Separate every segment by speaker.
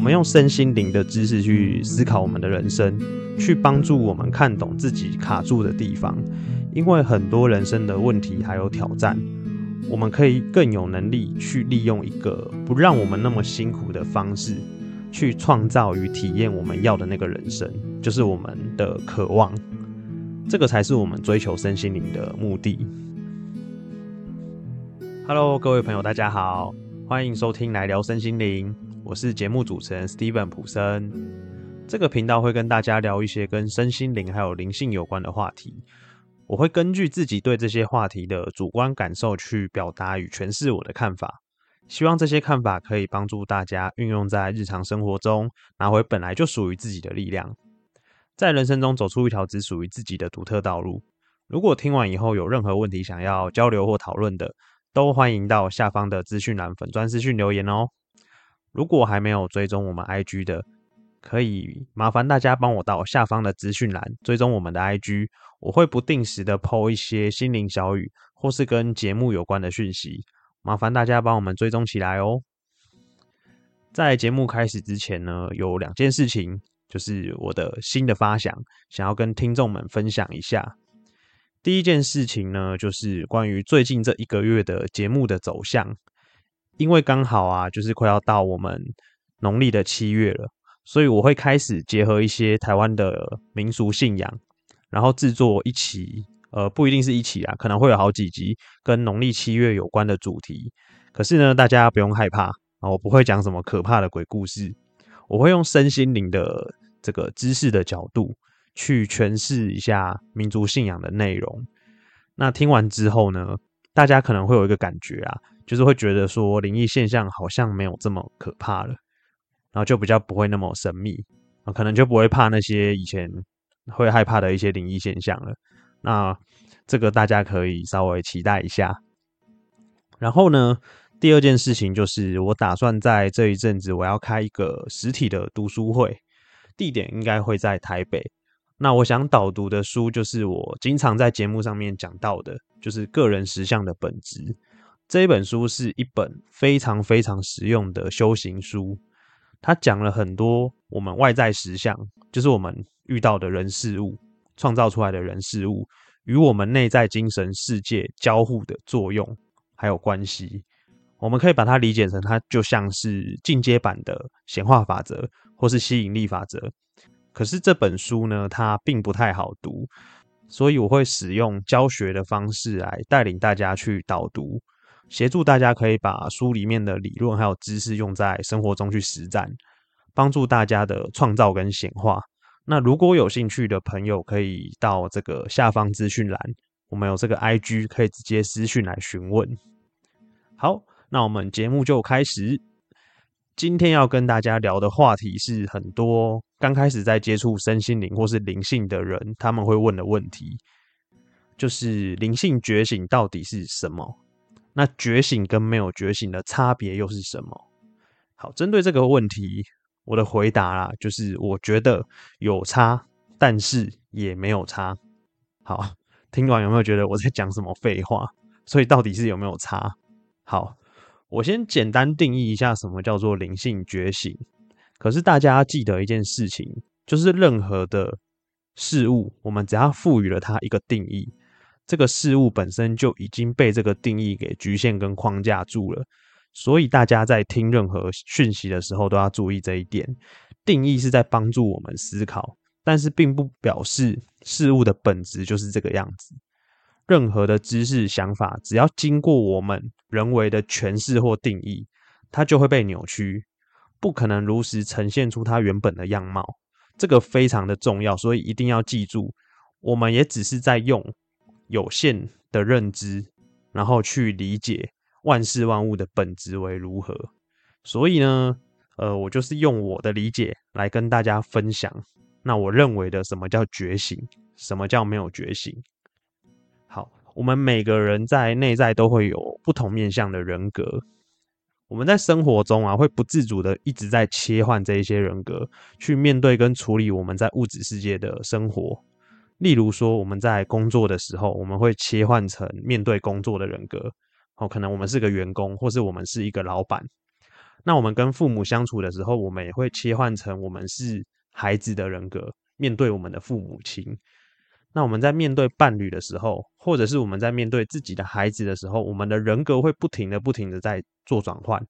Speaker 1: 我们用身心灵的知识去思考我们的人生，去帮助我们看懂自己卡住的地方。因为很多人生的问题还有挑战，我们可以更有能力去利用一个不让我们那么辛苦的方式，去创造与体验我们要的那个人生，就是我们的渴望。这个才是我们追求身心灵的目的。Hello，各位朋友，大家好，欢迎收听来聊身心灵，我是节目主持人 Steven 普森。这个频道会跟大家聊一些跟身心灵还有灵性有关的话题，我会根据自己对这些话题的主观感受去表达与诠释我的看法，希望这些看法可以帮助大家运用在日常生活中，拿回本来就属于自己的力量。在人生中走出一条只属于自己的独特道路。如果听完以后有任何问题想要交流或讨论的，都欢迎到下方的资讯栏粉专资讯留言哦。如果还没有追踪我们 IG 的，可以麻烦大家帮我到下方的资讯栏追踪我们的 IG，我会不定时的 PO 一些心灵小语或是跟节目有关的讯息，麻烦大家帮我们追踪起来哦。在节目开始之前呢，有两件事情。就是我的新的发想，想要跟听众们分享一下。第一件事情呢，就是关于最近这一个月的节目的走向。因为刚好啊，就是快要到我们农历的七月了，所以我会开始结合一些台湾的民俗信仰，然后制作一期，呃，不一定是一期啊，可能会有好几集跟农历七月有关的主题。可是呢，大家不用害怕啊，我不会讲什么可怕的鬼故事。我会用身心灵的这个知识的角度去诠释一下民族信仰的内容。那听完之后呢，大家可能会有一个感觉啊，就是会觉得说灵异现象好像没有这么可怕了，然后就比较不会那么神秘，可能就不会怕那些以前会害怕的一些灵异现象了。那这个大家可以稍微期待一下。然后呢？第二件事情就是，我打算在这一阵子，我要开一个实体的读书会，地点应该会在台北。那我想导读的书，就是我经常在节目上面讲到的，就是个人实相的本质。这一本书是一本非常非常实用的修行书，它讲了很多我们外在实相，就是我们遇到的人事物，创造出来的人事物，与我们内在精神世界交互的作用，还有关系。我们可以把它理解成，它就像是进阶版的显化法则，或是吸引力法则。可是这本书呢，它并不太好读，所以我会使用教学的方式来带领大家去导读，协助大家可以把书里面的理论还有知识用在生活中去实战，帮助大家的创造跟显化。那如果有兴趣的朋友，可以到这个下方资讯栏，我们有这个 IG，可以直接私讯来询问。好。那我们节目就开始。今天要跟大家聊的话题是很多刚开始在接触身心灵或是灵性的人，他们会问的问题，就是灵性觉醒到底是什么？那觉醒跟没有觉醒的差别又是什么？好，针对这个问题，我的回答啦，就是我觉得有差，但是也没有差。好，听完有没有觉得我在讲什么废话？所以到底是有没有差？好。我先简单定义一下什么叫做灵性觉醒。可是大家记得一件事情，就是任何的事物，我们只要赋予了它一个定义，这个事物本身就已经被这个定义给局限跟框架住了。所以大家在听任何讯息的时候，都要注意这一点。定义是在帮助我们思考，但是并不表示事物的本质就是这个样子。任何的知识、想法，只要经过我们人为的诠释或定义，它就会被扭曲，不可能如实呈现出它原本的样貌。这个非常的重要，所以一定要记住，我们也只是在用有限的认知，然后去理解万事万物的本质为如何。所以呢，呃，我就是用我的理解来跟大家分享。那我认为的什么叫觉醒，什么叫没有觉醒？好，我们每个人在内在都会有不同面向的人格。我们在生活中啊，会不自主的一直在切换这一些人格，去面对跟处理我们在物质世界的生活。例如说，我们在工作的时候，我们会切换成面对工作的人格。哦，可能我们是个员工，或是我们是一个老板。那我们跟父母相处的时候，我们也会切换成我们是孩子的人格，面对我们的父母亲。那我们在面对伴侣的时候，或者是我们在面对自己的孩子的时候，我们的人格会不停的、不停的在做转换。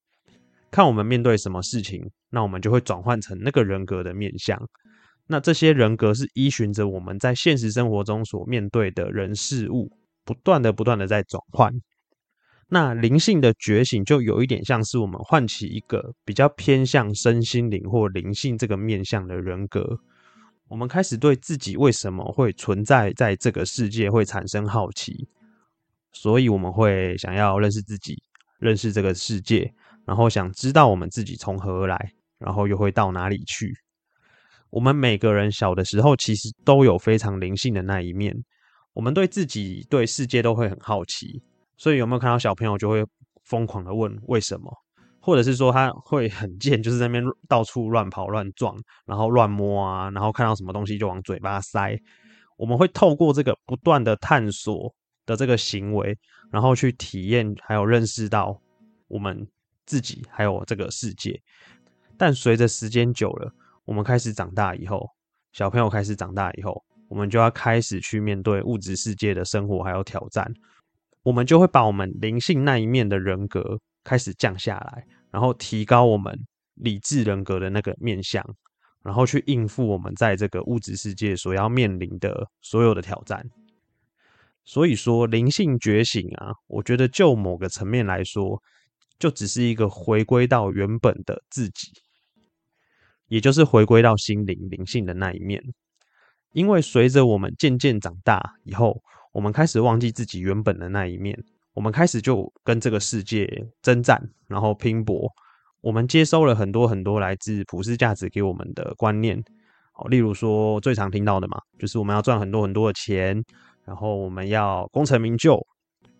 Speaker 1: 看我们面对什么事情，那我们就会转换成那个人格的面相。那这些人格是依循着我们在现实生活中所面对的人事物，不断的、不断的在转换。那灵性的觉醒就有一点像是我们唤起一个比较偏向身心灵或灵性这个面向的人格。我们开始对自己为什么会存在在这个世界会产生好奇，所以我们会想要认识自己，认识这个世界，然后想知道我们自己从何而来，然后又会到哪里去。我们每个人小的时候其实都有非常灵性的那一面，我们对自己、对世界都会很好奇。所以有没有看到小朋友就会疯狂的问为什么，或者是说他会很贱，就是在那边到处乱跑乱撞，然后乱摸啊，然后看到什么东西就往嘴巴塞。我们会透过这个不断的探索的这个行为，然后去体验还有认识到我们自己还有这个世界。但随着时间久了，我们开始长大以后，小朋友开始长大以后，我们就要开始去面对物质世界的生活还有挑战。我们就会把我们灵性那一面的人格开始降下来，然后提高我们理智人格的那个面相，然后去应付我们在这个物质世界所要面临的所有的挑战。所以说，灵性觉醒啊，我觉得就某个层面来说，就只是一个回归到原本的自己，也就是回归到心灵灵性的那一面。因为随着我们渐渐长大以后，我们开始忘记自己原本的那一面，我们开始就跟这个世界征战，然后拼搏。我们接收了很多很多来自普世价值给我们的观念，好，例如说最常听到的嘛，就是我们要赚很多很多的钱，然后我们要功成名就，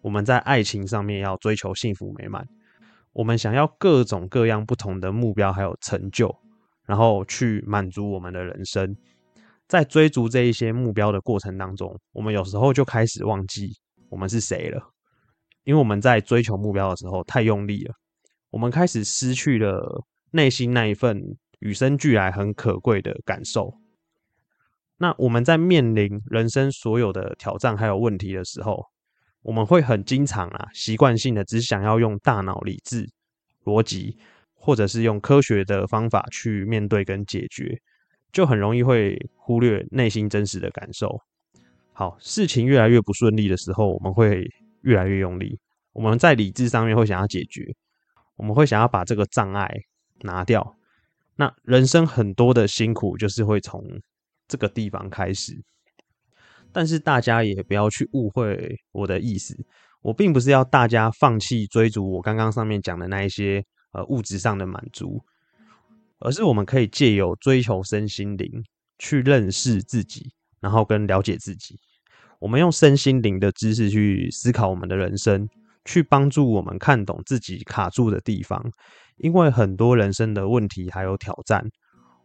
Speaker 1: 我们在爱情上面要追求幸福美满，我们想要各种各样不同的目标还有成就，然后去满足我们的人生。在追逐这一些目标的过程当中，我们有时候就开始忘记我们是谁了，因为我们在追求目标的时候太用力了，我们开始失去了内心那一份与生俱来很可贵的感受。那我们在面临人生所有的挑战还有问题的时候，我们会很经常啊，习惯性的只想要用大脑理智、逻辑，或者是用科学的方法去面对跟解决。就很容易会忽略内心真实的感受。好，事情越来越不顺利的时候，我们会越来越用力。我们在理智上面会想要解决，我们会想要把这个障碍拿掉。那人生很多的辛苦，就是会从这个地方开始。但是大家也不要去误会我的意思，我并不是要大家放弃追逐我刚刚上面讲的那一些呃物质上的满足。而是我们可以借由追求身心灵，去认识自己，然后跟了解自己。我们用身心灵的知识去思考我们的人生，去帮助我们看懂自己卡住的地方。因为很多人生的问题还有挑战，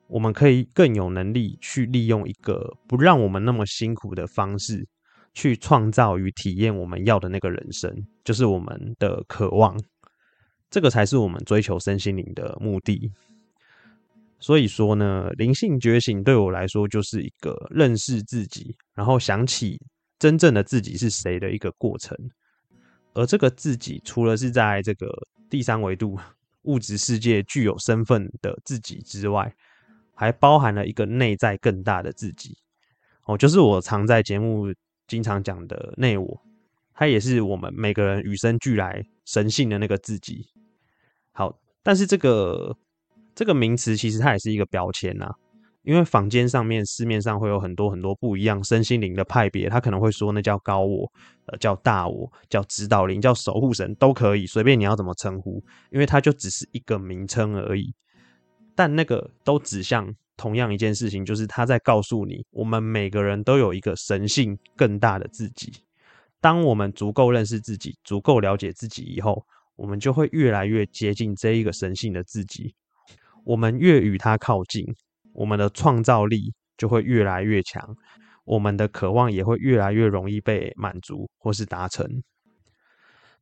Speaker 1: 我们可以更有能力去利用一个不让我们那么辛苦的方式，去创造与体验我们要的那个人生，就是我们的渴望。这个才是我们追求身心灵的目的。所以说呢，灵性觉醒对我来说就是一个认识自己，然后想起真正的自己是谁的一个过程。而这个自己，除了是在这个第三维度物质世界具有身份的自己之外，还包含了一个内在更大的自己。哦，就是我常在节目经常讲的内我，它也是我们每个人与生俱来神性的那个自己。好，但是这个。这个名词其实它也是一个标签呐，因为坊间上面市面上会有很多很多不一样身心灵的派别，他可能会说那叫高我，呃，叫大我，叫指导灵，叫守护神都可以，随便你要怎么称呼，因为它就只是一个名称而已。但那个都指向同样一件事情，就是他在告诉你，我们每个人都有一个神性更大的自己。当我们足够认识自己，足够了解自己以后，我们就会越来越接近这一个神性的自己。我们越与它靠近，我们的创造力就会越来越强，我们的渴望也会越来越容易被满足或是达成。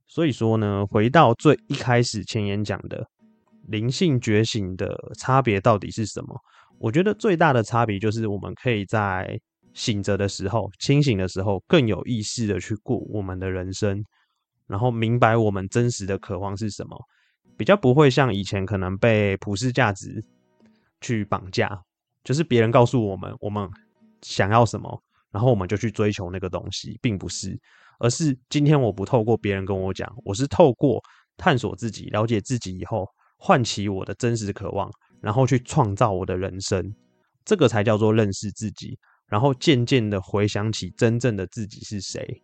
Speaker 1: 所以说呢，回到最一开始前言讲的，灵性觉醒的差别到底是什么？我觉得最大的差别就是我们可以在醒着的时候、清醒的时候，更有意识的去过我们的人生，然后明白我们真实的渴望是什么，比较不会像以前可能被普世价值去绑架，就是别人告诉我们我们想要什么，然后我们就去追求那个东西，并不是，而是今天我不透过别人跟我讲，我是透过探索自己、了解自己以后。唤起我的真实渴望，然后去创造我的人生，这个才叫做认识自己。然后渐渐的回想起真正的自己是谁，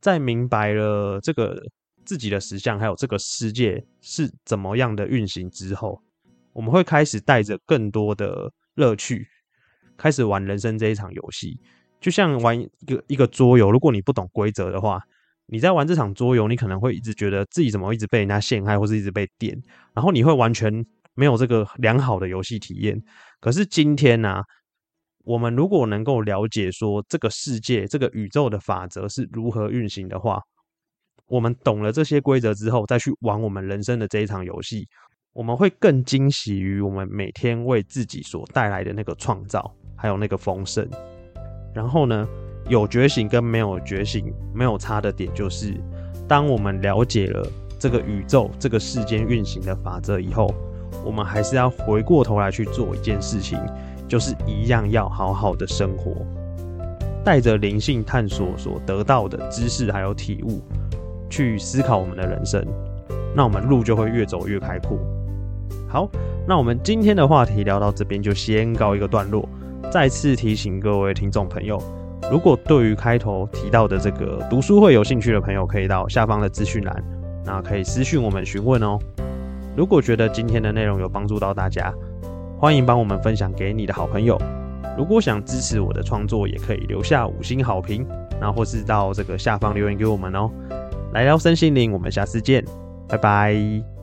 Speaker 1: 在明白了这个自己的实相，还有这个世界是怎么样的运行之后，我们会开始带着更多的乐趣，开始玩人生这一场游戏，就像玩一个一个桌游。如果你不懂规则的话，你在玩这场桌游，你可能会一直觉得自己怎么一直被人家陷害，或是一直被电，然后你会完全没有这个良好的游戏体验。可是今天呢，我们如果能够了解说这个世界、这个宇宙的法则是如何运行的话，我们懂了这些规则之后，再去玩我们人生的这一场游戏，我们会更惊喜于我们每天为自己所带来的那个创造，还有那个丰盛。然后呢？有觉醒跟没有觉醒没有差的点，就是当我们了解了这个宇宙、这个世间运行的法则以后，我们还是要回过头来去做一件事情，就是一样要好好的生活，带着灵性探索所得到的知识还有体悟，去思考我们的人生，那我们路就会越走越开阔。好，那我们今天的话题聊到这边就先告一个段落，再次提醒各位听众朋友。如果对于开头提到的这个读书会有兴趣的朋友，可以到下方的资讯栏，那可以私讯我们询问哦。如果觉得今天的内容有帮助到大家，欢迎帮我们分享给你的好朋友。如果想支持我的创作，也可以留下五星好评，那或是到这个下方留言给我们哦。来聊身心灵，我们下次见，拜拜。